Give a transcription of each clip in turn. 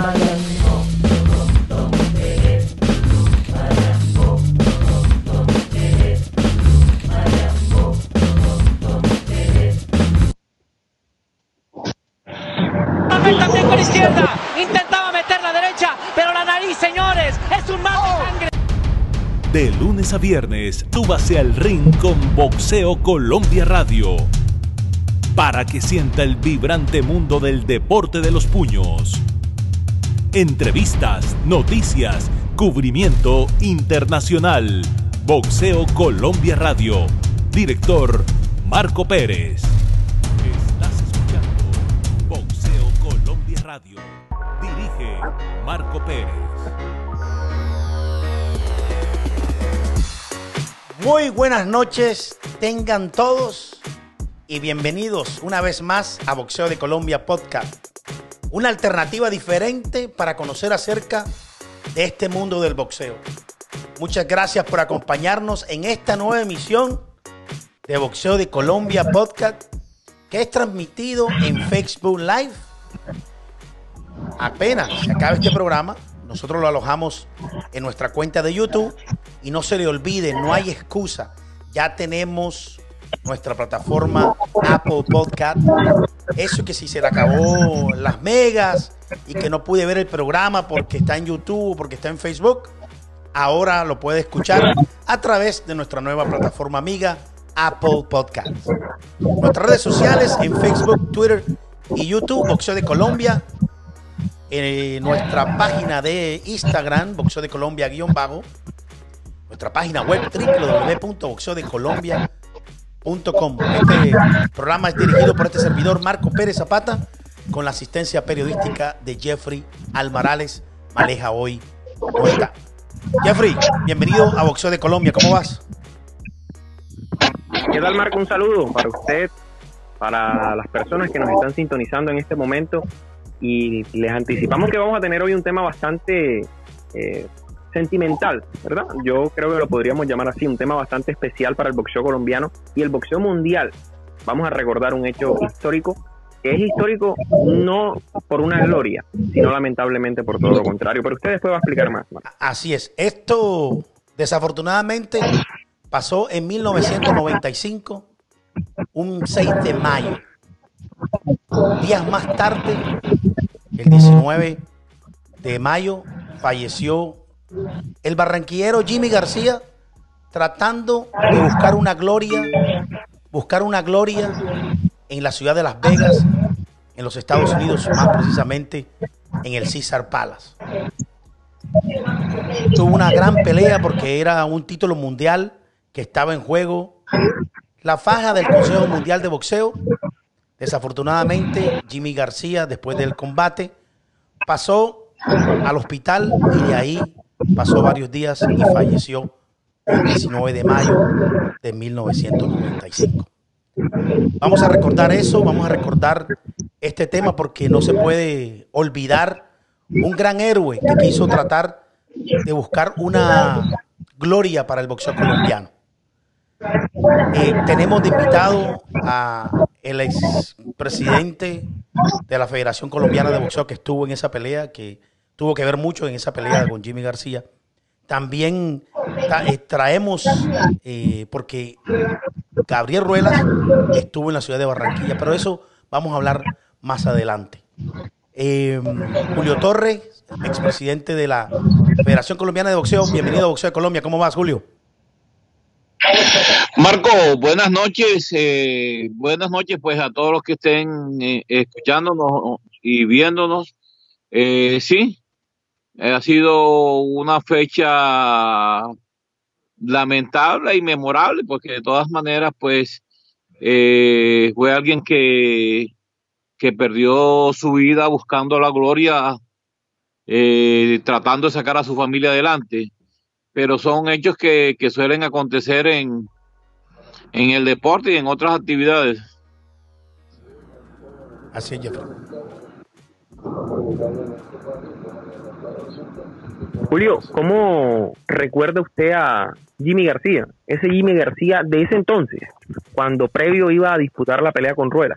también viernes, súbase al ring con Boxeo Colombia Radio. Para que sienta el vibrante mundo del deporte de los puños. Entrevistas, noticias, cubrimiento internacional. Boxeo Colombia Radio. Director Marco Pérez. Estás escuchando Boxeo Colombia Radio. Dirige Marco Pérez. Muy buenas noches, tengan todos y bienvenidos una vez más a Boxeo de Colombia Podcast. Una alternativa diferente para conocer acerca de este mundo del boxeo. Muchas gracias por acompañarnos en esta nueva emisión de Boxeo de Colombia Podcast que es transmitido en Facebook Live. Apenas se acabe este programa, nosotros lo alojamos en nuestra cuenta de YouTube y no se le olvide, no hay excusa. Ya tenemos nuestra plataforma Apple Podcast. Eso que si se le acabó las megas y que no pude ver el programa porque está en YouTube o porque está en Facebook, ahora lo puede escuchar a través de nuestra nueva plataforma amiga Apple Podcast. Nuestras redes sociales en Facebook, Twitter y YouTube, Boxeo de Colombia. En nuestra página de Instagram, Boxeo de Colombia guion bajo. Nuestra página web www.boxeodecolombia.com. Este programa es dirigido por este servidor Marco Pérez Zapata con la asistencia periodística de Jeffrey Almarales. Maleja hoy no está. Jeffrey, bienvenido a Boxeo de Colombia. ¿Cómo vas? ¿Qué tal, Marco? Un saludo para usted, para las personas que nos están sintonizando en este momento. Y les anticipamos que vamos a tener hoy un tema bastante eh, sentimental, ¿verdad? Yo creo que lo podríamos llamar así, un tema bastante especial para el boxeo colombiano y el boxeo mundial. Vamos a recordar un hecho histórico que es histórico no por una gloria, sino lamentablemente por todo lo contrario. Pero usted después va a explicar más. Marco. Así es. Esto, desafortunadamente, pasó en 1995, un 6 de mayo. Días más tarde, el 19 de mayo, falleció el barranquillero Jimmy García tratando de buscar una gloria, buscar una gloria en la ciudad de Las Vegas, en los Estados Unidos, más precisamente en el Caesar Palace. Tuvo una gran pelea porque era un título mundial que estaba en juego. La faja del Consejo Mundial de Boxeo. Desafortunadamente, Jimmy García, después del combate, pasó al hospital y de ahí pasó varios días y falleció el 19 de mayo de 1995. Vamos a recordar eso, vamos a recordar este tema porque no se puede olvidar un gran héroe que quiso tratar de buscar una gloria para el boxeo colombiano. Eh, tenemos de invitado a el expresidente de la Federación Colombiana de Boxeo que estuvo en esa pelea, que tuvo que ver mucho en esa pelea con Jimmy García. También ta- eh, traemos, eh, porque Gabriel Ruelas estuvo en la ciudad de Barranquilla, pero eso vamos a hablar más adelante. Eh, Julio Torres, expresidente de la Federación Colombiana de Boxeo, bienvenido a Boxeo de Colombia. ¿Cómo vas, Julio? Marco, buenas noches. eh, buenas noches pues a todos los que estén eh, escuchándonos y viéndonos. Eh, sí, eh, ha sido una fecha lamentable y memorable porque de todas maneras pues fue alguien que, que perdió su vida buscando la gloria, tratando de sacar a su familia adelante pero son hechos que, que suelen acontecer en, en el deporte y en otras actividades. Así es, Jeffrey. Julio, ¿cómo recuerda usted a Jimmy García? Ese Jimmy García de ese entonces, cuando previo iba a disputar la pelea con Rueda.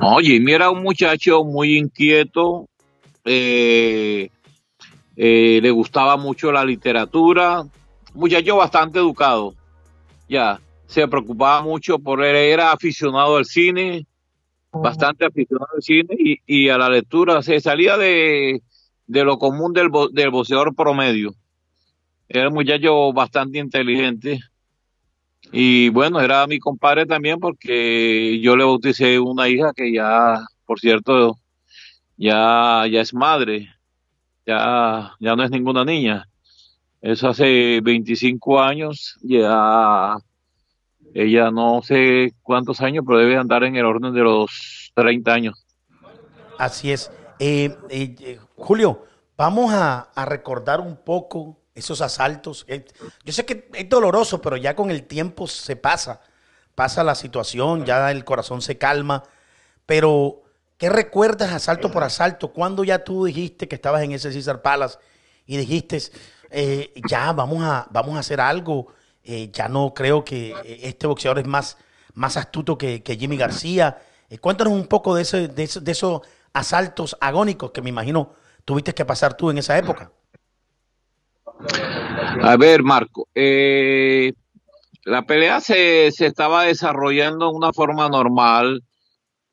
No, Jimmy era un muchacho muy inquieto, eh, eh, le gustaba mucho la literatura, muchacho bastante educado, ya, se preocupaba mucho por él, era aficionado al cine, bastante aficionado al cine y, y a la lectura, se salía de, de lo común del, del boxeador promedio. Era un muchacho bastante inteligente. Y bueno, era mi compadre también porque yo le bauticé una hija que ya, por cierto, ya, ya es madre. Ya, ya no es ninguna niña. Eso hace 25 años. Ya, ella no sé cuántos años, pero debe andar en el orden de los 30 años. Así es. Eh, eh, eh, Julio, vamos a, a recordar un poco esos asaltos. Eh, yo sé que es doloroso, pero ya con el tiempo se pasa. Pasa la situación, ya el corazón se calma. Pero, ¿qué recuerdas asalto por asalto? ¿Cuándo ya tú dijiste que estabas en ese César Palace y dijiste, eh, ya vamos a, vamos a hacer algo? Eh, ya no creo que eh, este boxeador es más, más astuto que, que Jimmy García. Eh, cuéntanos un poco de, ese, de, eso- de esos asaltos agónicos que me imagino tuviste que pasar tú en esa época. A ver, Marco, la pelea se, se estaba desarrollando de una forma normal,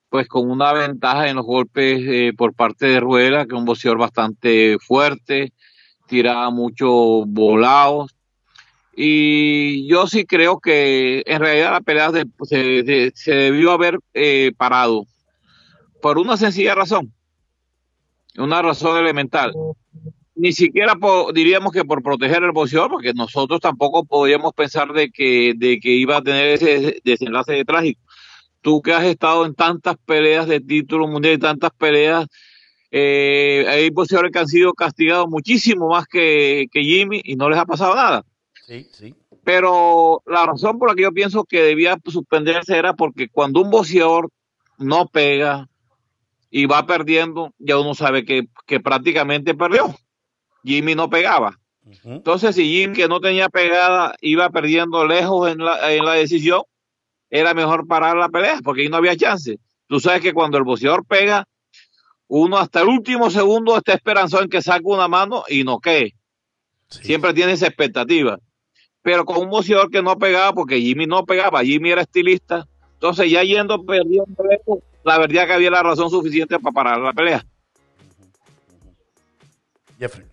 pues con una ventaja en los golpes por parte de Rueda, que es un boxeador bastante fuerte, tiraba muchos volados. Y yo sí creo que en realidad la pelea se, se- debió haber eh, parado por una sencilla razón, una razón elemental ni siquiera diríamos que por proteger el boxeador, porque nosotros tampoco podíamos pensar de que, de que iba a tener ese desenlace de trágico. Tú que has estado en tantas peleas de título mundial y tantas peleas, eh, hay boxeadores que han sido castigados muchísimo más que, que Jimmy y no les ha pasado nada. Sí, sí. Pero la razón por la que yo pienso que debía suspenderse era porque cuando un boxeador no pega y va perdiendo, ya uno sabe que, que prácticamente perdió. Jimmy no pegaba. Entonces, si Jimmy, que no tenía pegada, iba perdiendo lejos en la, en la decisión, era mejor parar la pelea, porque ahí no había chance. Tú sabes que cuando el boxeador pega, uno hasta el último segundo está esperanzado en que saque una mano y no. Sí. Siempre tiene esa expectativa. Pero con un boxeador que no pegaba, porque Jimmy no pegaba, Jimmy era estilista, entonces ya yendo perdiendo la verdad que había la razón suficiente para parar la pelea. Jeffrey,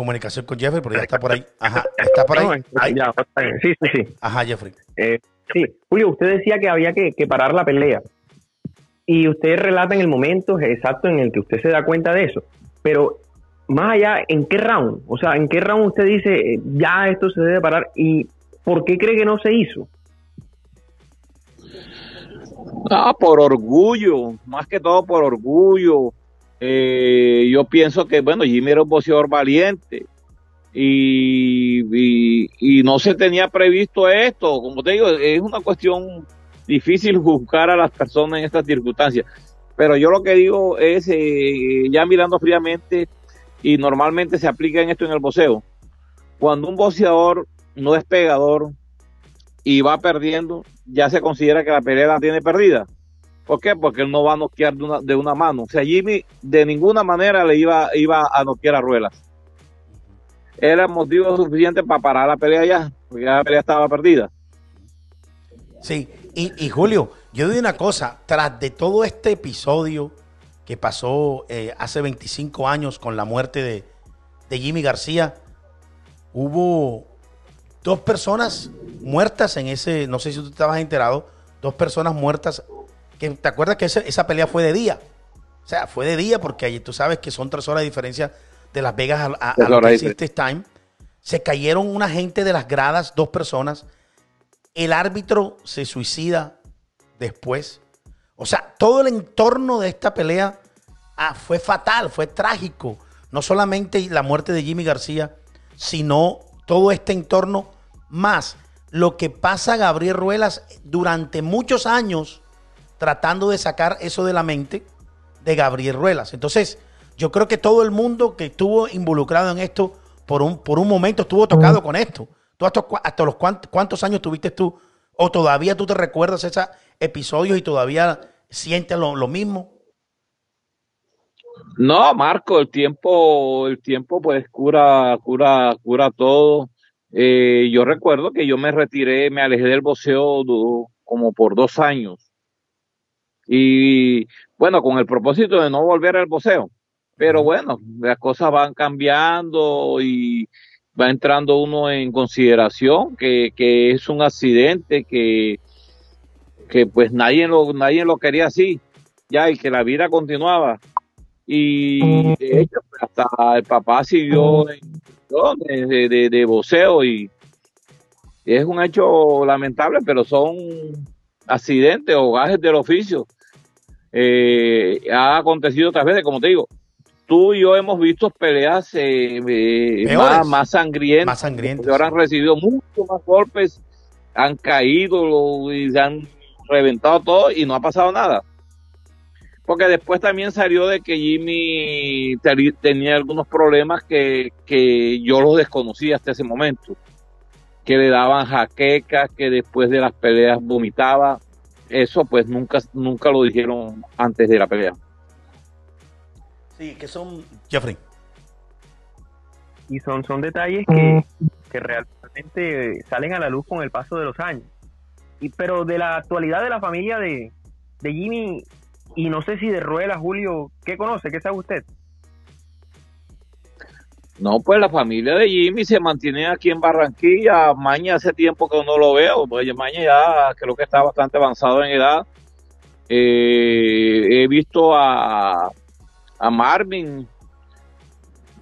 comunicación con Jeffrey, pero ya está por ahí. Ajá, está por ahí. Ahí. sí, sí, sí. Ajá, Jeffrey. Eh, sí, Julio, usted decía que había que, que parar la pelea. Y usted relata en el momento exacto en el que usted se da cuenta de eso. Pero más allá, ¿en qué round? O sea, ¿en qué round usted dice eh, ya esto se debe parar? ¿Y por qué cree que no se hizo? Ah, por orgullo, más que todo por orgullo. Eh, yo pienso que, bueno, Jimmy era un boxeador valiente y, y, no se tenía previsto esto. Como te digo, es una cuestión difícil juzgar a las personas en estas circunstancias. Pero yo lo que digo es, eh, ya mirando fríamente, y normalmente se aplica en esto en el boxeo, cuando un boxeador no es pegador y va perdiendo, ya se considera que la pelea la tiene perdida. ¿Por qué? Porque él no va a noquear de una, de una mano. O sea, Jimmy de ninguna manera le iba, iba a noquear a Ruelas. Era motivo suficiente para parar la pelea ya, porque ya la pelea estaba perdida. Sí, y, y Julio, yo digo una cosa, tras de todo este episodio que pasó eh, hace 25 años con la muerte de, de Jimmy García, hubo dos personas muertas en ese, no sé si tú estabas enterado, dos personas muertas, que te acuerdas que ese- esa pelea fue de día, o sea, fue de día porque allí tú sabes que son tres horas de diferencia de Las Vegas a, a, a lo que Time. Se cayeron una gente de las gradas, dos personas. El árbitro se suicida después. O sea, todo el entorno de esta pelea ah, fue fatal, fue trágico. No solamente la muerte de Jimmy García, sino todo este entorno más lo que pasa Gabriel Ruelas durante muchos años tratando de sacar eso de la mente de Gabriel Ruelas. Entonces, yo creo que todo el mundo que estuvo involucrado en esto por un, por un momento estuvo tocado con esto. ¿Tú hasta, hasta los cuántos, años tuviste tú? ¿O todavía tú te recuerdas esos episodios y todavía sientes lo, lo mismo? No, Marco, el tiempo, el tiempo pues cura, cura, cura todo. Eh, yo recuerdo que yo me retiré, me alejé del boxeo como por dos años. Y bueno, con el propósito de no volver al boxeo. Pero bueno, las cosas van cambiando y va entrando uno en consideración que, que es un accidente, que, que pues nadie lo, nadie lo quería así, ya, y que la vida continuaba. Y de hecho, hasta el papá siguió en, de, de, de voceo y es un hecho lamentable, pero son accidentes o gajes del oficio. Eh, ha acontecido otras veces, como te digo, tú y yo hemos visto peleas eh, eh, más, más, sangrientas, más sangrientas. Ahora han recibido muchos más golpes, han caído y se han reventado todo y no ha pasado nada. Porque después también salió de que Jimmy tenía algunos problemas que, yo los desconocía hasta ese momento. Que le daban jaquecas, que después de las peleas vomitaba. Eso pues nunca, nunca lo dijeron antes de la pelea. Sí, que son... Jeffrey. Y son, son detalles que, que realmente salen a la luz con el paso de los años. Y, pero de la actualidad de la familia de, de Jimmy, y no sé si de Ruela, Julio, ¿qué conoce? ¿Qué sabe usted? No, pues la familia de Jimmy se mantiene aquí en Barranquilla. Maña hace tiempo que no lo veo, pues Maña ya creo que está bastante avanzado en edad. Eh, he visto a, a Marvin.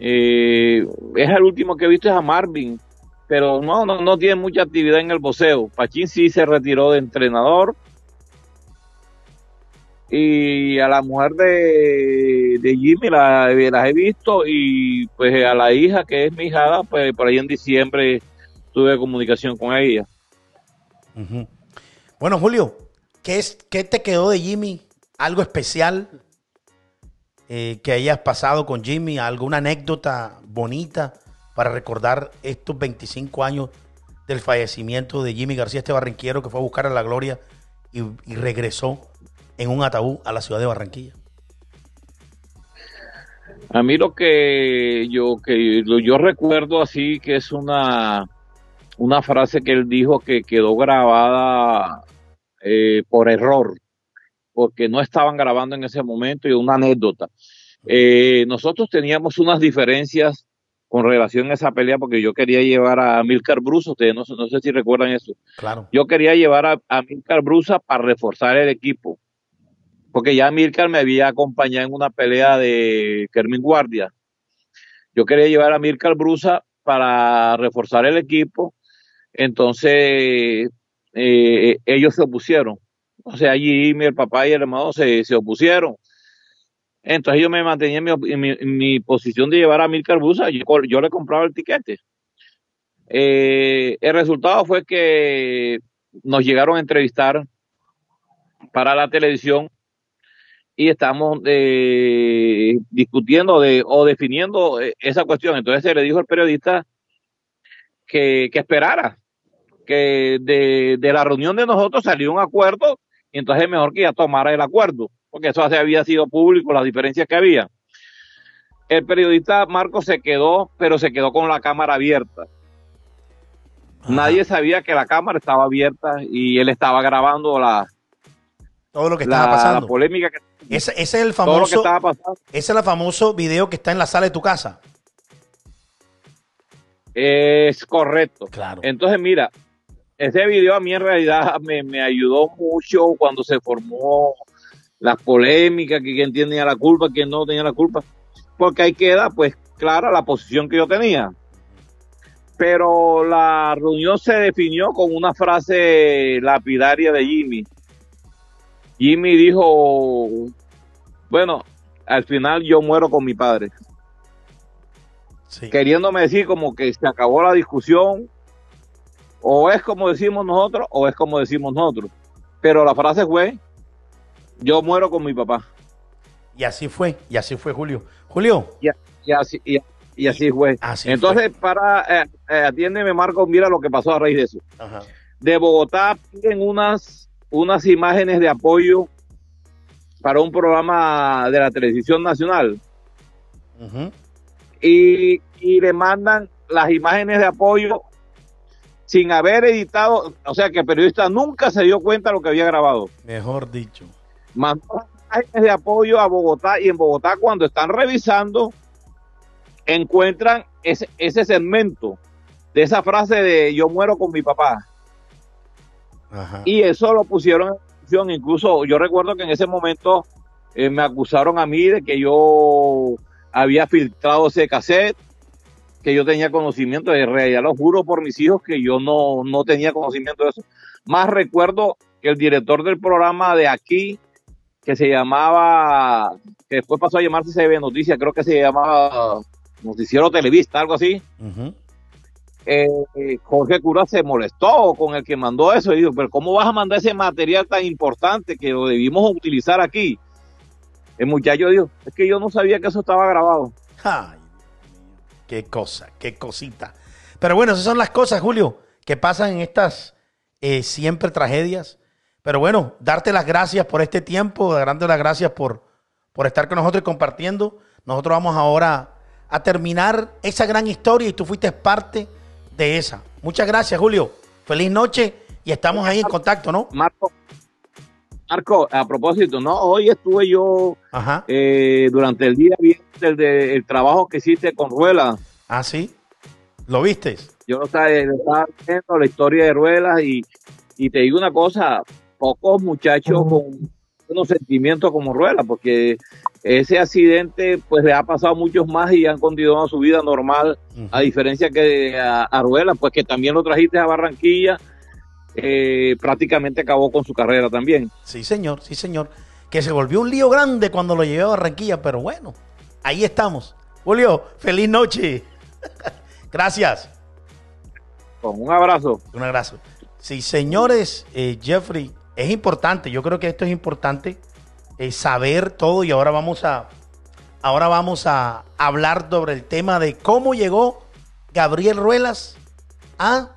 Eh, es el último que he visto es a Marvin, pero no, no, no tiene mucha actividad en el boxeo. Pachín sí se retiró de entrenador y a la mujer de, Jimmy la, las he visto y pues a la hija que es mi hijada, pues por ahí en diciembre tuve comunicación con ella. Bueno, Julio, ¿qué, es, ¿qué te quedó de Jimmy? ¿Algo especial eh, que hayas pasado con Jimmy? ¿Alguna anécdota bonita para recordar estos 25 años del fallecimiento de Jimmy García, este barranquero que fue a buscar a la gloria y regresó en un ataúd a la ciudad de Barranquilla? A mí lo que yo que yo recuerdo así que es una una frase que él dijo que quedó grabada eh, por error, porque no estaban grabando en ese momento y una anécdota. Eh, nosotros teníamos unas diferencias con relación a esa pelea porque yo quería llevar a Milcar Brusa, ustedes no, no, sé si recuerdan eso. Claro. Yo quería llevar a, a Milcar Brusa para reforzar el equipo porque ya Mirka me había acompañado en una pelea de Kermin Guardia. Yo quería llevar a Mirka Brusa para reforzar el equipo, entonces eh, ellos se opusieron. O sea, allí mi papá y el hermano se, se opusieron. Entonces yo me mantenía en mi, posición de llevar a Mirka Brusa, yo, yo le compraba el tiquete. Eh, el resultado fue que nos llegaron a entrevistar para la televisión y estamos eh, discutiendo de, o definiendo eh, esa cuestión. Entonces se le dijo al periodista que, que esperara, que de, de, la reunión de nosotros salió un acuerdo y entonces es mejor que ya tomara el acuerdo, porque eso había sido público, las diferencias que había. El periodista Marco se quedó, pero se quedó con la cámara abierta. Nadie sabía que la cámara estaba abierta y él estaba grabando la, todo lo que estaba pasando. La polémica que ese, es el famoso. Ese es el famoso video que está en la sala de tu casa. Es correcto. Claro. Entonces, mira, ese video a mí en realidad me, ayudó mucho cuando se formó las polémicas, que quién tenía la culpa, quién no tenía la culpa. Porque ahí queda, pues, clara la posición que yo tenía. Pero la reunión se definió con una frase lapidaria de Jimmy Jimmy dijo, bueno, al final yo muero con mi padre. Queriéndome decir como que se acabó la discusión o es como decimos nosotros o es como decimos nosotros. Pero la frase fue, yo muero con mi papá. Y así fue, y así fue Julio. Julio. Y, así, y, así fue. Entonces, para, eh, eh, atiéndeme Marco, mira lo que pasó a raíz de eso. De Bogotá piden unas, unas imágenes de apoyo para un programa de la televisión nacional. y, y le mandan las imágenes de apoyo sin haber editado, o sea que el periodista nunca se dio cuenta de lo que había grabado. Mejor dicho. Mandó imágenes de apoyo a Bogotá y en Bogotá cuando están revisando encuentran ese, ese segmento de esa frase de yo muero con mi papá. Y eso lo pusieron en incluso yo recuerdo que en ese momento eh, me acusaron a mí de que yo había filtrado ese cassette que yo tenía conocimiento de realidad, lo juro por mis hijos que yo no, no tenía conocimiento de eso. Más recuerdo que el director del programa de aquí, que se llamaba, que después pasó a llamarse CB Noticias, creo que se llamaba Noticiero Televista, algo así. Eh, Jorge Cura se molestó con el que mandó eso y dijo, pero ¿cómo vas a mandar ese material tan importante que lo debimos utilizar aquí? El muchacho dijo, es que yo no sabía que eso estaba grabado. Qué cosa, qué cosita. Pero bueno, esas son las cosas, Julio, que pasan en estas eh, siempre tragedias. Pero bueno, darte las gracias por este tiempo, darte las gracias por, por estar con nosotros y compartiendo. Nosotros vamos ahora a terminar esa gran historia y tú fuiste parte de esa. Muchas gracias, Julio. Feliz noche y estamos ahí en contacto, ¿no? Marco, Marco, a propósito, ¿no? Hoy estuve yo eh, durante el día viendo el, el trabajo que hiciste con Ruelas. Ah, sí. ¿Lo viste? Yo estaba, estaba viendo la historia de Ruelas y, y te digo una cosa, pocos muchachos con unos sentimientos como Ruelas, porque ese accidente pues le ha pasado a muchos más y han continuado su vida normal, a diferencia que a, a Ruelas, pues que también lo trajiste a Barranquilla, eh, prácticamente acabó con su carrera también. Sí, señor, sí, señor. Que se volvió un lío grande cuando lo llevé a Barranquilla, pero bueno, ahí estamos. Julio, feliz noche. Gracias. un abrazo. Un abrazo. Sí, señores, eh, Jeffrey, es importante, yo creo que esto es importante, eh, saber todo y ahora vamos a, ahora vamos a hablar sobre el tema de cómo llegó Gabriel Ruelas a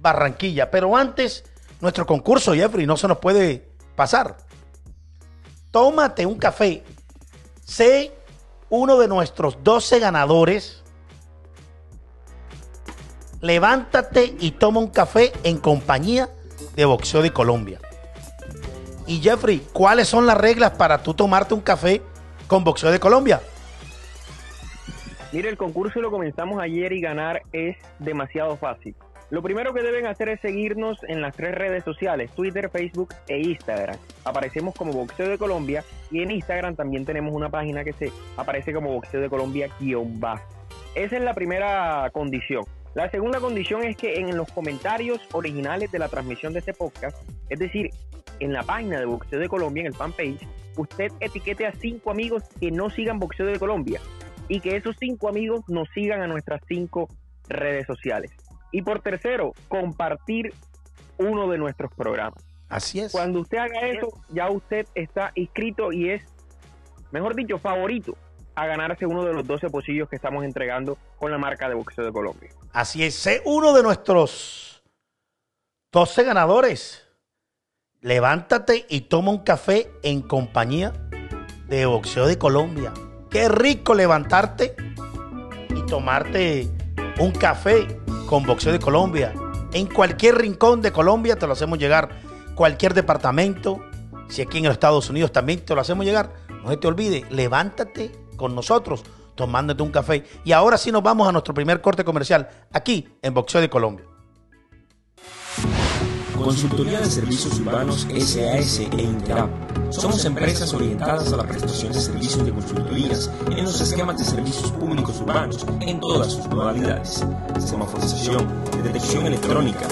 Barranquilla. Pero antes, nuestro concurso, Jeffrey, no se nos puede pasar. Tómate un café. Sé uno de nuestros 12 ganadores. Levántate y toma un café en compañía de Boxeo de Colombia. Y Jeffrey, ¿cuáles son las reglas para tú tomarte un café con Boxeo de Colombia? Mire, el concurso lo comenzamos ayer y ganar es demasiado fácil. Lo primero que deben hacer es seguirnos en las tres redes sociales, Twitter, Facebook e Instagram. Aparecemos como Boxeo de Colombia y en Instagram también tenemos una página que se aparece como Boxeo de Colombia-bajo. Esa es la primera condición. La segunda condición es que en los comentarios originales de la transmisión de este podcast, es decir, en la página de Boxeo de Colombia, en el fanpage, usted etiquete a cinco amigos que no sigan Boxeo de Colombia y que esos cinco amigos nos sigan a nuestras cinco redes sociales. Y por tercero, compartir uno de nuestros programas. Así es. Cuando usted haga eso, ya usted está inscrito y es, mejor dicho, favorito a ganarse uno de los 12 pocillos que estamos entregando con la marca de boxeo de Colombia. Así es, uno de nuestros 12 ganadores. Levántate y toma un café en compañía de boxeo de Colombia. Qué rico levantarte y tomarte un café con Boxeo de Colombia. En cualquier rincón de Colombia te lo hacemos llegar. Cualquier departamento, si aquí en los Estados Unidos también te lo hacemos llegar. No se te olvide, levántate con nosotros tomándote un café. Y ahora sí nos vamos a nuestro primer corte comercial aquí en Boxeo de Colombia. Consultoría de Servicios Urbanos SAS e Interap. Somos empresas orientadas a la prestación de servicios de consultorías en los esquemas de servicios públicos urbanos en todas sus modalidades. Semaforización, detección electrónica,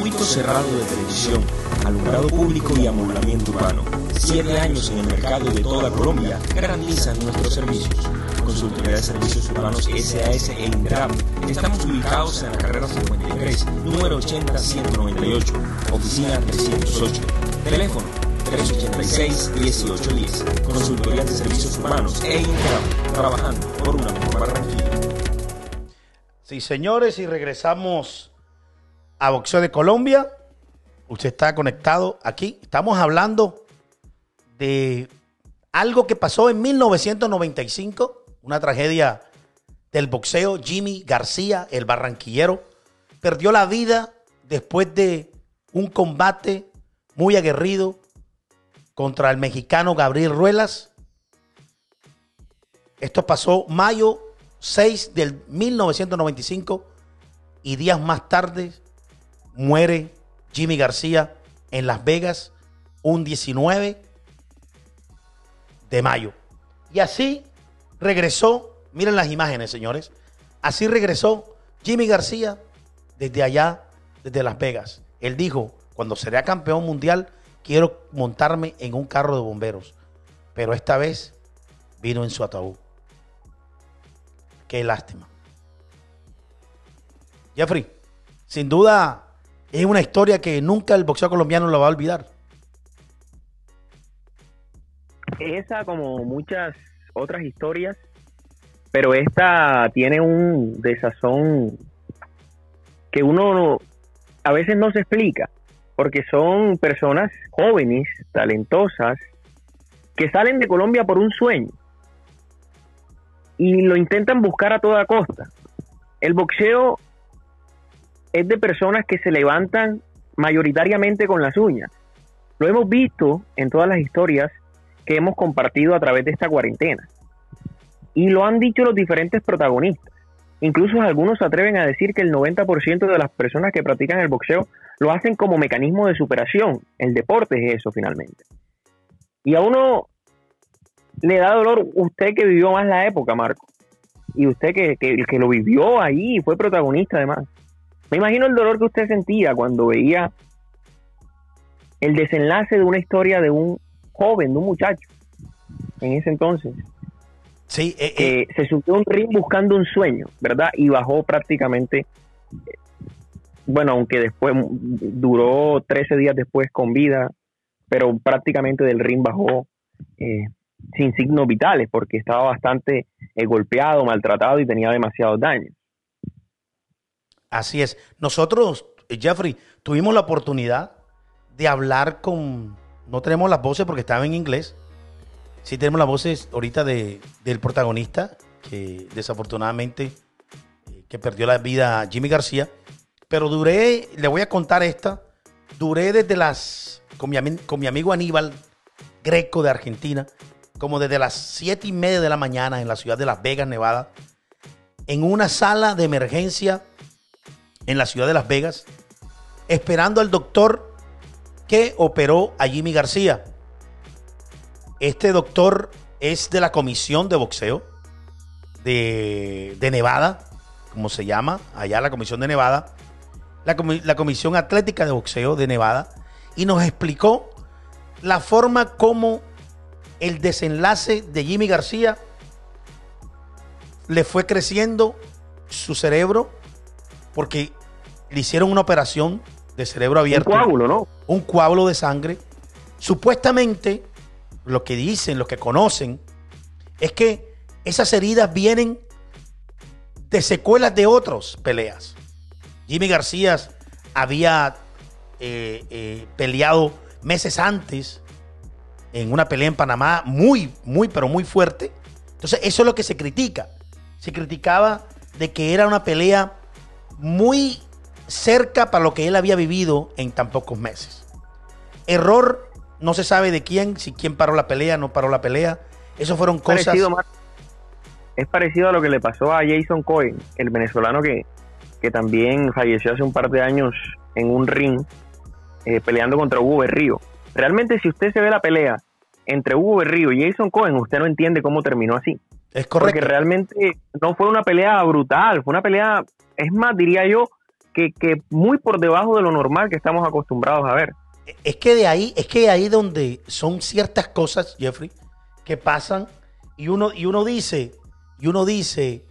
circuito cerrado de televisión, alumbrado público y amoblamiento urbano Siete años en el mercado de toda Colombia garantizan nuestros servicios. Consultoría de Servicios Urbanos SAS e Intrap. Estamos ubicados en la carrera 53, número 80-198, oficina 308. Teléfono 386-1810. Consultoría de Servicios Urbanos e Intrap. Trabajando por una mejor Barranquilla. Sí, señores, y regresamos a Boxeo de Colombia. Usted está conectado aquí. Estamos hablando de algo que pasó en 1995, una tragedia del boxeo. Jimmy García, el barranquillero, perdió la vida después de un combate muy aguerrido contra el mexicano Gabriel Ruelas. Esto pasó mayo 6 del 1995 y días más tarde muere Jimmy García en Las Vegas un 19 de mayo. Y así regresó, miren las imágenes, señores. Así regresó Jimmy García desde allá, desde Las Vegas. Él dijo, cuando será campeón mundial, quiero montarme en un carro de bomberos. Pero esta vez vino en su ataúd. Qué lástima. Jeffrey, sin duda es una historia que nunca el boxeo colombiano lo va a olvidar. Esa, como muchas otras historias, pero esta tiene un desazón que uno a veces no se explica, porque son personas jóvenes, talentosas, que salen de Colombia por un sueño y lo intentan buscar a toda costa. El boxeo es de personas que se levantan mayoritariamente con las uñas. Lo hemos visto en todas las historias que hemos compartido a través de esta cuarentena. Y lo han dicho los diferentes protagonistas. Incluso algunos se atreven a decir que el 90% de las personas que practican el boxeo lo hacen como mecanismo de superación. El deporte es eso finalmente. Y a uno le da dolor usted que vivió más la época, Marco. Y usted que, que, que lo vivió ahí y fue protagonista además. Me imagino el dolor que usted sentía cuando veía el desenlace de una historia de un joven, de un muchacho, en ese entonces. Sí, eh, que eh, se subió un ring buscando un sueño, ¿verdad? Y bajó prácticamente, bueno, aunque después duró 13 días después con vida, pero prácticamente del ring bajó eh, sin signos vitales porque estaba bastante eh, golpeado, maltratado y tenía demasiados daños. Así es. Nosotros, Jeffrey, tuvimos la oportunidad de hablar con. No tenemos las voces porque estaba en inglés. Sí tenemos las voces ahorita de, del protagonista, que desafortunadamente eh, que perdió la vida Jimmy García. Pero duré, le voy a contar esta. Duré desde las. con mi, con mi amigo Aníbal Greco de Argentina, como desde las siete y media de la mañana en la ciudad de Las Vegas, Nevada, en una sala de emergencia en la ciudad de Las Vegas, esperando al doctor que operó a Jimmy García. Este doctor es de la comisión de boxeo de, de Nevada, como se llama, allá la comisión de Nevada, la, la comisión atlética de boxeo de Nevada, y nos explicó la forma como el desenlace de Jimmy García le fue creciendo su cerebro porque le hicieron una operación de cerebro abierto. Un coágulo, ¿no? Un coágulo de sangre. Supuestamente, lo que dicen, lo que conocen, es que esas heridas vienen de secuelas de otras peleas. Jimmy García había eh, eh, peleado meses antes en una pelea en Panamá muy, muy, pero muy fuerte. Entonces, eso es lo que se critica. Se criticaba de que era una pelea muy cerca para lo que él había vivido en tan pocos meses. Error, no se sabe de quién, si quién paró la pelea, no paró la pelea. Eso fueron cosas. Parecido, es parecido a lo que le pasó a Jason Cohen, el venezolano que, que también falleció hace un par de años en un ring eh, peleando contra Hugo Berrío. Realmente, si usted se ve la pelea entre Hugo Berrío y Jason Cohen, usted no entiende cómo terminó así. Es correcto. Porque realmente no fue una pelea brutal, fue una pelea, es más, diría yo, que, muy por debajo de lo normal que estamos acostumbrados a ver. es que de ahí, es que de ahí donde son ciertas cosas, Jeffrey, que pasan y uno, y uno dice, y uno dice,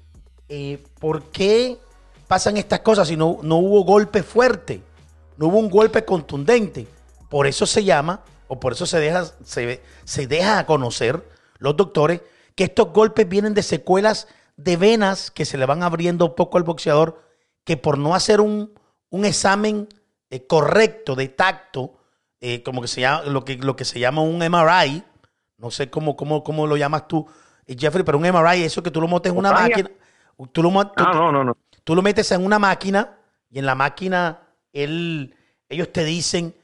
eh, ¿por qué pasan estas cosas si no, no hubo golpe fuerte? No hubo un golpe contundente. Por eso se llama, o por eso se deja, se, se deja a conocer los doctores que estos golpes vienen de secuelas de venas que se le van abriendo poco al boxeador, que por no hacer un, un examen eh, correcto de tacto, eh, como que se llama, lo que, lo que se llama un MRI, no sé cómo, cómo, cómo lo llamas tú, eh, Jeffrey, pero un MRI, eso que tú lo metes en una máquina, tú lo, tú, Ah, no, no, no. tú lo metes en una máquina y en la máquina él, ellos te dicen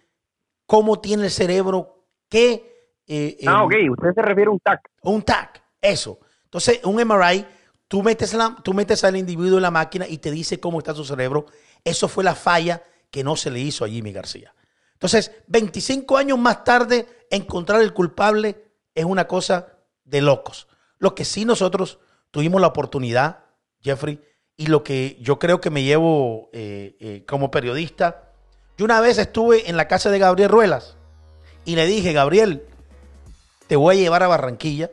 cómo tiene el cerebro, qué... eh, Ah, em, ok. Usted se refiere a un TAC. un TAC, eso. Entonces, un MRI, tú metes, la- tú metes al individuo en la máquina y te dice cómo está su cerebro. Eso fue la falla que no se le hizo a Jimmy García. Entonces, 25 años más tarde, encontrar el culpable es una cosa de locos. Lo que sí nosotros tuvimos la oportunidad, Jeffrey, y lo que yo creo que me llevo eh, eh, como periodista, yo una vez estuve en la casa de Gabriel Ruelas y le dije, Gabriel, te voy a llevar a Barranquilla.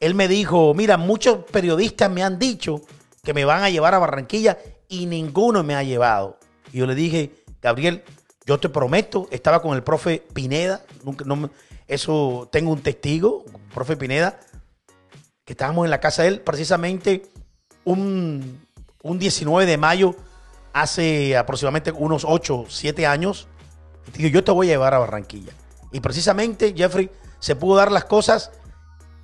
Él me dijo, mira, muchos periodistas me han dicho que me van a llevar a Barranquilla y ninguno me ha llevado. Y yo le dije, Gabriel, yo te prometo, estaba con el profe Pineda, nunca, eso tengo un testigo, profe Pineda, que estábamos en la casa de él precisamente un, un 19 de mayo, hace aproximadamente unos 8, 7 años. Y yo te voy a llevar a Barranquilla. Y precisamente, Jeffrey, se pudo dar las cosas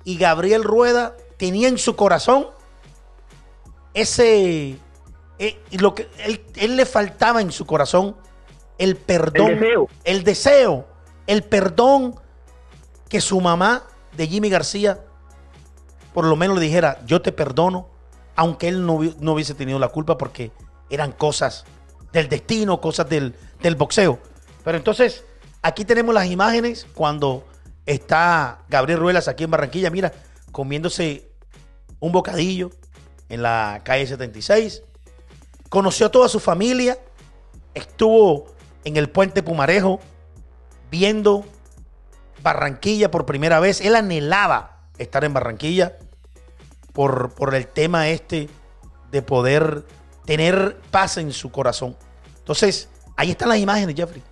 y Gabriel Rueda tenía en su corazón ese... eh, lo que él, él le faltaba en su corazón el perdón, El deseo. el deseo, el perdón que su mamá de Jimmy García por lo menos le dijera, yo te perdono, aunque él no, no hubiese tenido la culpa porque eran cosas del destino, cosas del, del boxeo. Pero entonces, aquí tenemos las imágenes cuando está Gabriel Ruelas aquí en Barranquilla, mira, comiéndose un bocadillo en la calle 76. Conoció a toda su familia, estuvo en el puente Pumarejo viendo Barranquilla por primera vez. Él anhelaba estar en Barranquilla por, por el tema este de poder tener paz en su corazón. Entonces, ahí están las imágenes, Jeffrey.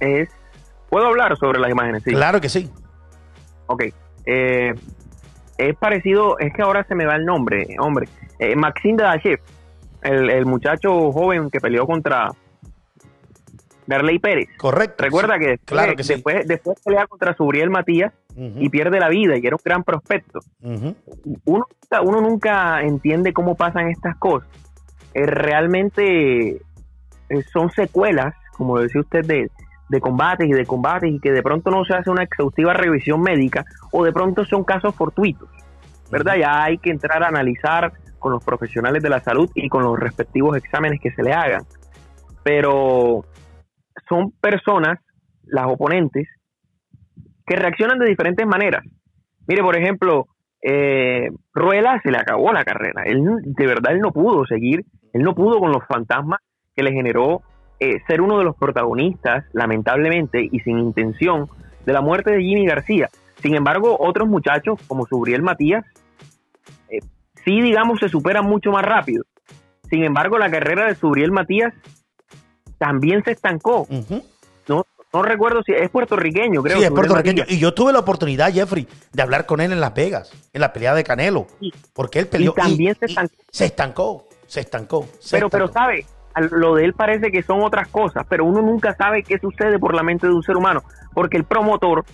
Es, ¿Puedo hablar sobre las imágenes? Sí. Claro que sí. Ok. Eh, es parecido, es que ahora se me va el nombre, hombre. Eh, Dadachev, el, el muchacho joven que peleó contra Darley Pérez. Correcto. Recuerda Sí, que, después, claro que sí. después, después pelea contra Subriel Matías y pierde la vida y era un gran prospecto. Uno, nunca- uno nunca entiende cómo pasan estas cosas. Eh, realmente eh, son secuelas, como decía usted, de, de combates y de combates y que de pronto no se hace una exhaustiva revisión médica o de pronto son casos fortuitos. ¿Verdad? Ya hay que entrar a analizar con los profesionales de la salud y con los respectivos exámenes que se le hagan. Pero son personas, las oponentes, que reaccionan de diferentes maneras. Mire, por ejemplo, eh, Ruela se le acabó la carrera. Él de verdad él no pudo seguir, él no pudo con los fantasmas que le generó eh, ser uno de los protagonistas, lamentablemente y sin intención, de la muerte de Jimmy García. Sin embargo, otros muchachos como Subriel Matías, eh, sí, digamos, se superan mucho más rápido. Sin embargo, la carrera de Subriel Matías también se estancó. No, no recuerdo si es puertorriqueño, creo. Sí, es puertorriqueño. Y yo tuve la oportunidad, Jeffrey, de hablar con él en Las Vegas, en la pelea de Canelo. Sí. Porque él peleó. Y también se estancó. se estancó. Se estancó. se Pero, pero sabe, lo de él parece que son otras cosas, pero uno nunca sabe qué sucede por la mente de un ser humano, porque el promotor,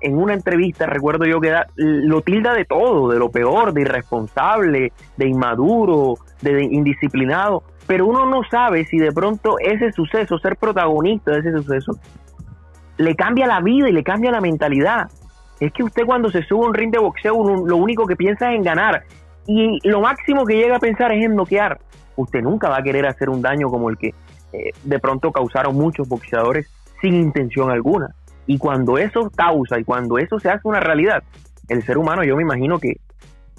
en una entrevista, recuerdo yo que da- lo tilda de todo, de lo peor, de irresponsable, de inmaduro, de, indisciplinado, pero uno no sabe si de pronto ese suceso, ser protagonista de ese suceso, le cambia la vida y le cambia la mentalidad. Es que usted cuando se sube a un ring de boxeo, uno- lo único que piensa es en ganar. Y lo máximo que llega a pensar es en noquear. Usted nunca va a querer hacer un daño como el que eh, de pronto causaron muchos boxeadores sin intención alguna. Y cuando eso causa y cuando eso se hace una realidad, el ser humano yo me imagino que,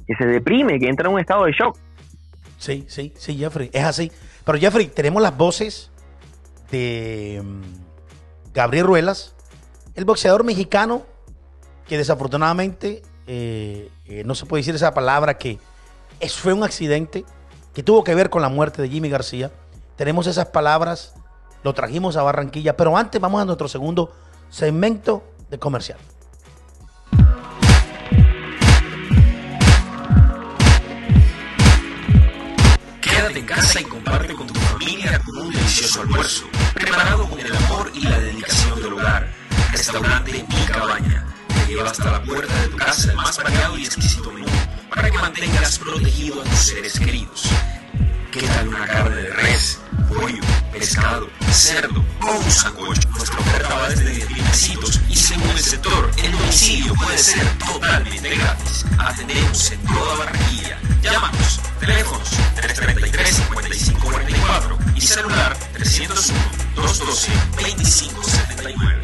que se deprime, que entra en un estado de shock. Sí, sí, sí, Jeffrey, es así. Pero Jeffrey, tenemos las voces de mm, Gabriel Ruelas, el boxeador mexicano que desafortunadamente eh, eh, no se puede decir esa palabra que es, fue un accidente que tuvo que ver con la muerte de Jimmy García. Tenemos esas palabras, lo trajimos a Barranquilla, pero antes vamos a nuestro segundo segmento de comercial. Quédate en casa y comparte con tu familia un delicioso almuerzo, preparado con el amor y la dedicación del hogar. Restaurante Mi Cabaña te lleva hasta la puerta de tu casa el más variado y exquisito menú para que mantengas protegido a tus seres queridos. ¿Qué una carne de res, pollo, pescado, cerdo o un sancocho? Nuestra oferta va desde 10 mil pesitos y según el sector, el domicilio puede ser totalmente gratis. Atendemos en toda Barranquilla. Llámanos, teléfonos 333-5544 y celular 301-212-2579.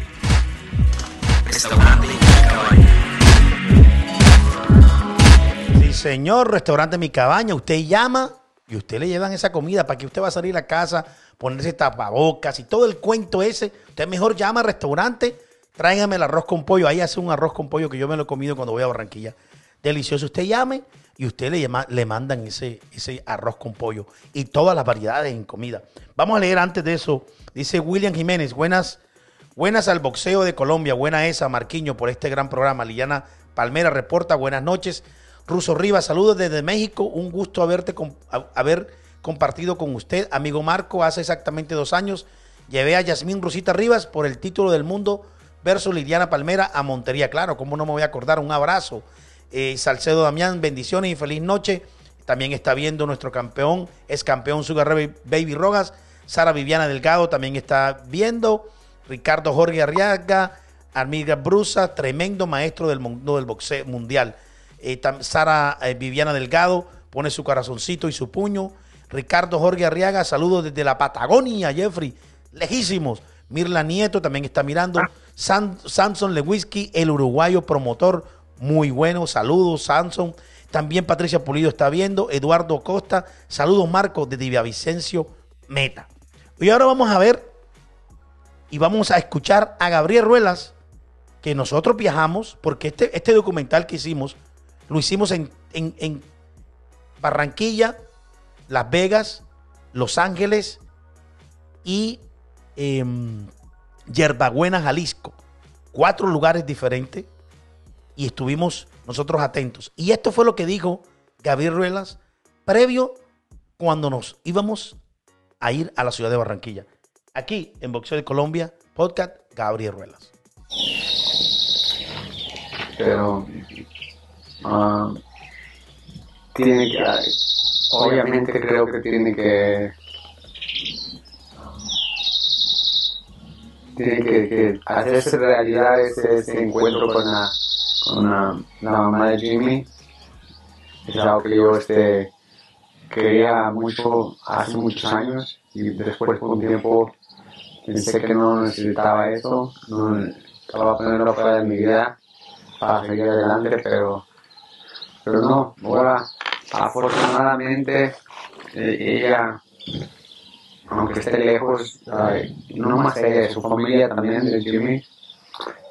Señor, restaurante Mi Cabaña, usted llama y usted le llevan esa comida para que usted va a salir a casa, ponerse tapabocas y todo el cuento ese. Usted mejor llama al restaurante, tráigame el arroz con pollo. Ahí hace un arroz con pollo que yo me lo he comido cuando voy a Barranquilla. Delicioso. Usted llame y usted le, llama- le mandan ese, ese arroz con pollo y todas las variedades en comida. Vamos a leer antes de eso. Dice William Jiménez, buenas, buenas al boxeo de Colombia, buena esa, Marquiño, por este gran programa. Liliana Palmera reporta, buenas noches. Ruso Rivas, saludos desde México, un gusto haberte haber compartido con usted. Amigo Marco, hace exactamente dos años llevé a Yasmín Rosita Rivas por el título del mundo versus Liliana Palmera a Montería. Claro, cómo no me voy a acordar, un abrazo. Eh, Salcedo Damián, bendiciones y feliz noche. También está viendo nuestro campeón, es campeón Sugar Baby Rogas. Sara Viviana Delgado también está viendo. Ricardo Jorge Arriaga, Armiga Brusa, tremendo maestro del mundo del boxeo mundial. Eh, Sara eh, Viviana Delgado pone su corazoncito y su puño. Ricardo Jorge Arriaga, saludos desde la Patagonia, Jeffrey, lejísimos. Mirla Nieto también está mirando. Sam- Samson Lewinsky, el uruguayo promotor, muy bueno. Saludos, Samson. También Patricia Pulido está viendo. Eduardo Costa, saludos, Marco, de Vicencio Meta. Y ahora vamos a ver y vamos a escuchar a Gabriel Ruelas, que nosotros viajamos, porque este, este documental que hicimos, lo hicimos en, en- en Barranquilla, Las Vegas, Los Ángeles y Yerbabuena, Jalisco. Cuatro lugares diferentes y estuvimos nosotros atentos. Y esto fue lo que dijo Gabriel Ruelas previo cuando nos íbamos a ir a la ciudad de Barranquilla. Aquí en Boxeo de Colombia, podcast Gabriel Ruelas. pero ah, tiene que obviamente creo que tiene que tiene que, que hacerse realidad ese, ese encuentro con la con la, la mamá de Jimmy. Es algo que yo este quería mucho hace muchos años y después por un tiempo pensé que no necesitaba eso no estaba poniendo fuera de mi vida para seguir adelante, pero, pero no, ahora afortunadamente eh, ella, aunque esté lejos, no más ella, su familia también de Jimmy,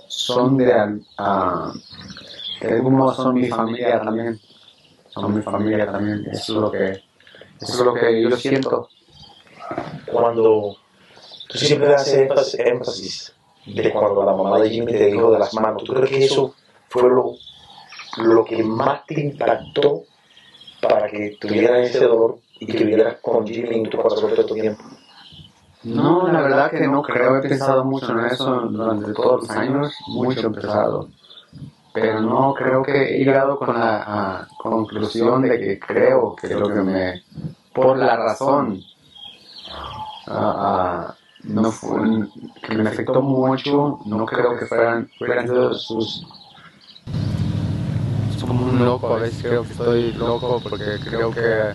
son de, ah, de algún son mi familia también, son mi familia también, eso es lo que, eso es lo que yo siento. cuando tú siempre haces énfasis de cuando la mamá de Jimmy te dijo de las manos, ¿tú crees que eso fue lo, lo que más te impactó para que tuvieras ese dolor y que vivieras con Jimmy en tu corazón todo tu tiempo? No, la verdad que no creo, he pensado mucho en eso durante todos los años, mucho he pensado. Pero no creo que he llegado con la conclusión de que creo que lo que me, por la razón, no fue, que me afectó mucho, no creo que fueran, fueran sus... Loco, a veces creo que estoy loco porque creo que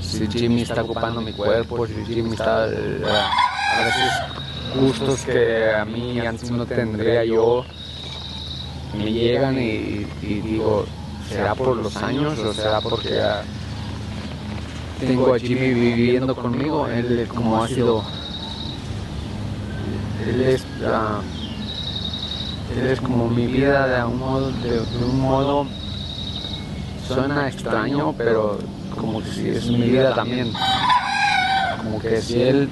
si Jimmy está ocupando mi cuerpo, si Jimmy está eh, a veces gustos que a mí antes no tendría yo, me llegan y, digo, ¿será por los años o será porque tengo a Jimmy viviendo conmigo, él como ha sido, él es, ah, él es como mi vida de un modo, de, un modo suena extraño, pero como que si es mi vida también, como que si él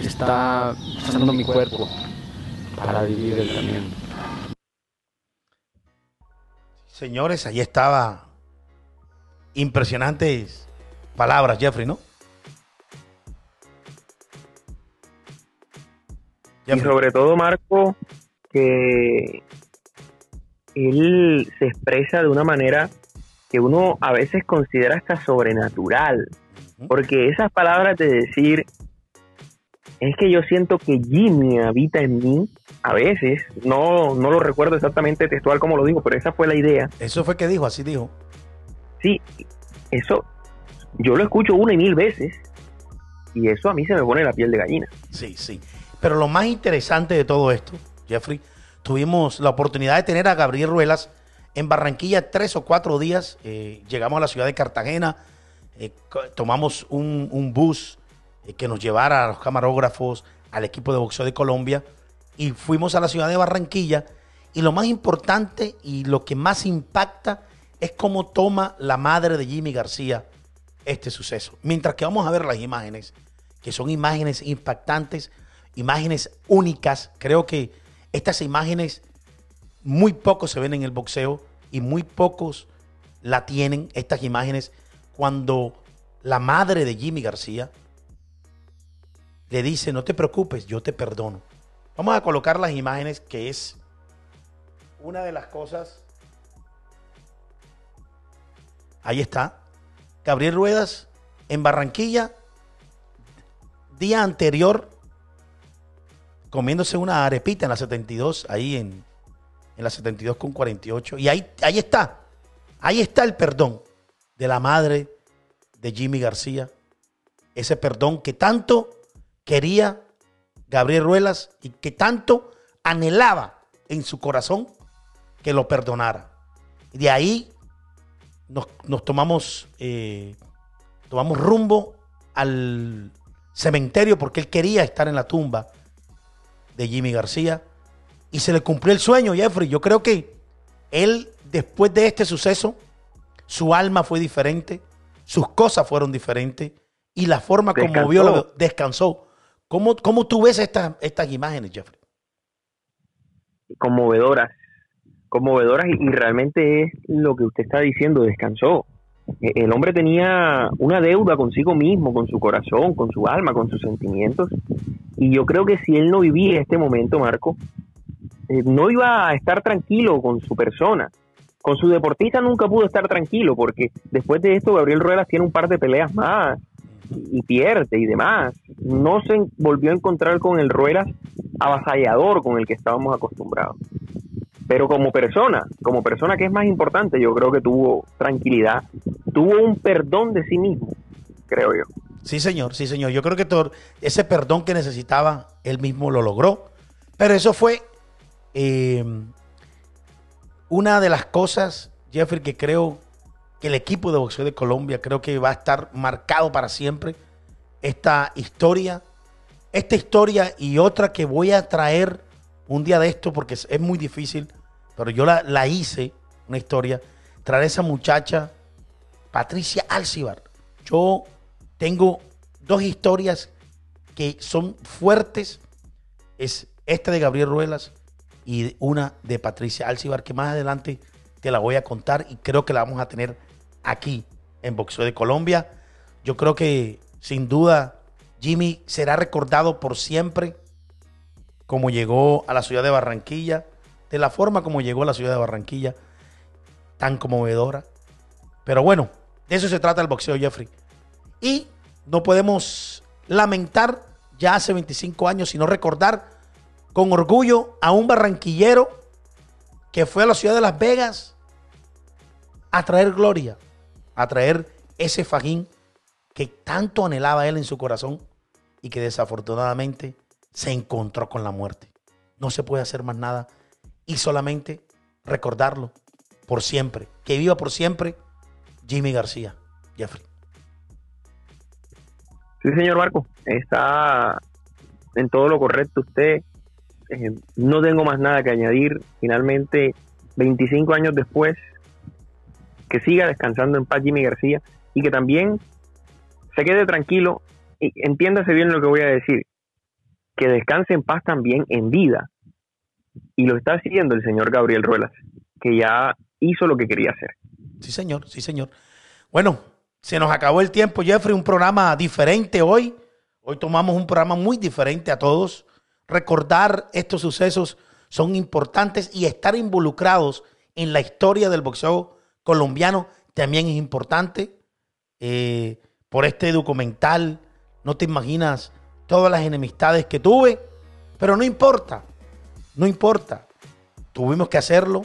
está usando mi cuerpo para vivir él también. Señores, ahí estaba impresionantes palabras, Jeffrey, ¿no? Y sobre todo, Marco, que él se expresa de una manera que uno a veces considera hasta sobrenatural. Porque esas palabras de decir, es que yo siento que Jimmy habita en mí, a veces, no, no lo recuerdo exactamente textual como lo digo, pero esa fue la idea. Eso fue que dijo, así dijo. Sí, eso yo lo escucho una y mil veces y eso a mí se me pone la piel de gallina. Sí, sí. Pero lo más interesante de todo esto, Jeffrey, tuvimos la oportunidad de tener a Gabriel Ruelas en Barranquilla tres o cuatro días. Eh, llegamos a la ciudad de Cartagena, eh, tomamos un, bus eh, que nos llevara a los camarógrafos, al equipo de boxeo de Colombia y fuimos a la ciudad de Barranquilla. Y lo más importante y lo que más impacta es cómo toma la madre de Jimmy García este suceso. Mientras que vamos a ver las imágenes, que son imágenes impactantes, imágenes únicas. Creo que estas imágenes muy pocos se ven en el boxeo y muy pocos la tienen, estas imágenes, cuando la madre de Jimmy García le dice, no te preocupes, yo te perdono. Vamos a colocar las imágenes, que es una de las cosas. Ahí está. Gabriel Ruedas en Barranquilla, día anterior, comiéndose una arepita en la 72, ahí en, en la 72 con 48. Y ahí, ahí está, ahí está el perdón de la madre de Jimmy García. Ese perdón que tanto quería Gabriel Ruedas y que tanto anhelaba en su corazón que lo perdonara. De ahí nos, tomamos, eh, tomamos rumbo al cementerio porque él quería estar en la tumba de Jimmy García y se le cumplió el sueño, Jeffrey. Yo creo que él, después de este suceso, su alma fue diferente, sus cosas fueron diferentes y la forma como vio descansó. ¿Cómo, ¿Cómo tú ves estas, estas imágenes, Jeffrey? Conmovedoras conmovedoras y, realmente es lo que usted está diciendo, descansó. E, el hombre tenía una deuda consigo mismo, con su corazón, con su alma, con sus sentimientos. Y yo creo que si él no vivía este momento, Marco, eh, no iba a estar tranquilo con su persona. Con su deportista nunca pudo estar tranquilo porque después de esto Gabriel Ruelas tiene un par de peleas más y pierde y demás. No se volvió a encontrar con el Ruelas avasallador con el que estábamos acostumbrados. Pero como persona, como persona que es más importante, yo creo que tuvo tranquilidad, tuvo un perdón de sí mismo, creo yo. Sí, señor, sí, señor. Yo creo que todo ese perdón que necesitaba, él mismo lo logró. Pero eso fue eh, una de las cosas, Jeffrey, que creo que el equipo de boxeo de Colombia creo que va a estar marcado para siempre. Esta historia, esta historia y otra que voy a traer un día de esto, porque es, muy difícil, pero yo la, hice, una historia, traer a esa muchacha, Patricia Alcibar. Yo tengo dos historias que son fuertes. Es esta de Gabriel Ruelas y una de Patricia Alcibar, que más adelante te la voy a contar y creo que la vamos a tener aquí en Boxeo de Colombia. Yo creo que sin duda Jimmy será recordado por siempre como llegó a la ciudad de Barranquilla, de la forma como llegó a la ciudad de Barranquilla, tan conmovedora. Pero bueno, de eso se trata el boxeo, Jeffrey. Y no podemos lamentar ya hace 25 años, sino recordar con orgullo a un barranquillero que fue a la ciudad de Las Vegas a traer gloria, a traer ese fajín que tanto anhelaba él en su corazón y que desafortunadamente se encontró con la muerte. No se puede hacer más nada y solamente recordarlo por siempre. Que viva por siempre Jimmy García. Jeffrey. Sí, señor Marco, está en todo lo correcto usted. Eh, no tengo más nada que añadir. Finalmente, 25 años después, que siga descansando en paz Jimmy García y que también se quede tranquilo y entiéndase bien lo que voy a decir. Que descanse en paz también en vida. Y lo está haciendo el señor Gabriel Ruelas, que ya hizo lo que quería hacer. Sí, señor, sí, señor. Bueno, se nos acabó el tiempo, Jeffrey, un programa diferente hoy. Hoy tomamos un programa muy diferente a todos. Recordar estos sucesos son importantes y estar involucrados en la historia del boxeo colombiano también es importante. Eh, por este documental, no te imaginas todas las enemistades que tuve, pero no importa, no importa. Tuvimos que hacerlo,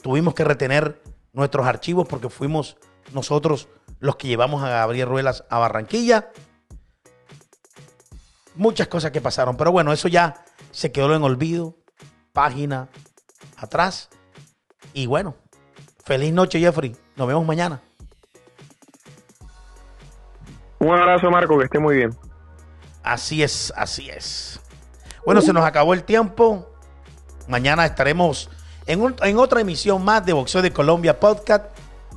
tuvimos que retener nuestros archivos porque fuimos nosotros los que llevamos a Gabriel Ruelas a Barranquilla. Muchas cosas que pasaron, pero bueno, eso ya se quedó en olvido, página atrás. Y bueno, feliz noche Jeffrey, nos vemos mañana. Un abrazo Marco, que esté muy bien. Así es, así es. Bueno, se nos acabó el tiempo. Mañana estaremos en, en otra emisión más de Boxeo de Colombia Podcast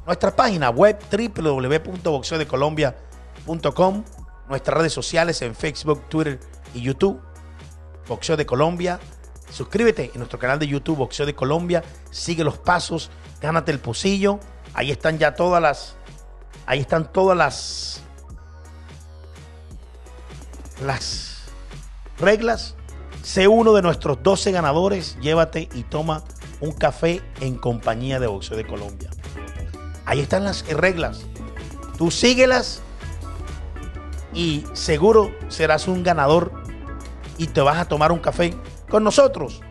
nuestra página web www.boxeodecolombia.com, nuestras redes sociales en Facebook, Twitter y YouTube, Boxeo de Colombia. Suscríbete en nuestro canal de YouTube Boxeo de Colombia, sigue los pasos, gánate el pocillo. Ahí están ya todas las ahí están todas las las reglas. Sé uno de nuestros 12 ganadores, llévate y toma un café en compañía de Boxeo de Colombia. Ahí están las reglas. Tú síguelas y seguro serás un ganador y te vas a tomar un café con nosotros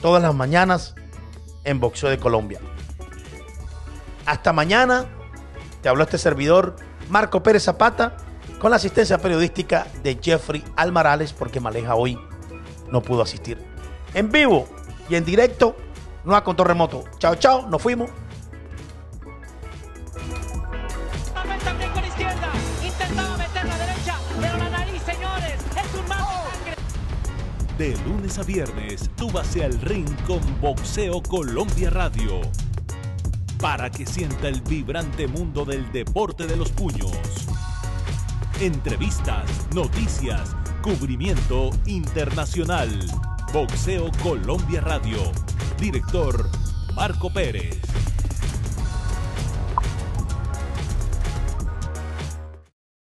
todas las mañanas en Boxeo de Colombia. Hasta mañana. Te habló este servidor Marco Pérez Zapata con la asistencia periodística de Jeffrey Almarales porque Maleja hoy no pudo asistir. En vivo y en directo, no a control remoto. Chao, chao, nos fuimos. De lunes a viernes, tú vas al ring con Boxeo Colombia Radio. Para que sienta el vibrante mundo del deporte de los puños. Entrevistas, noticias, cubrimiento internacional. Boxeo Colombia Radio. Director Marco Pérez.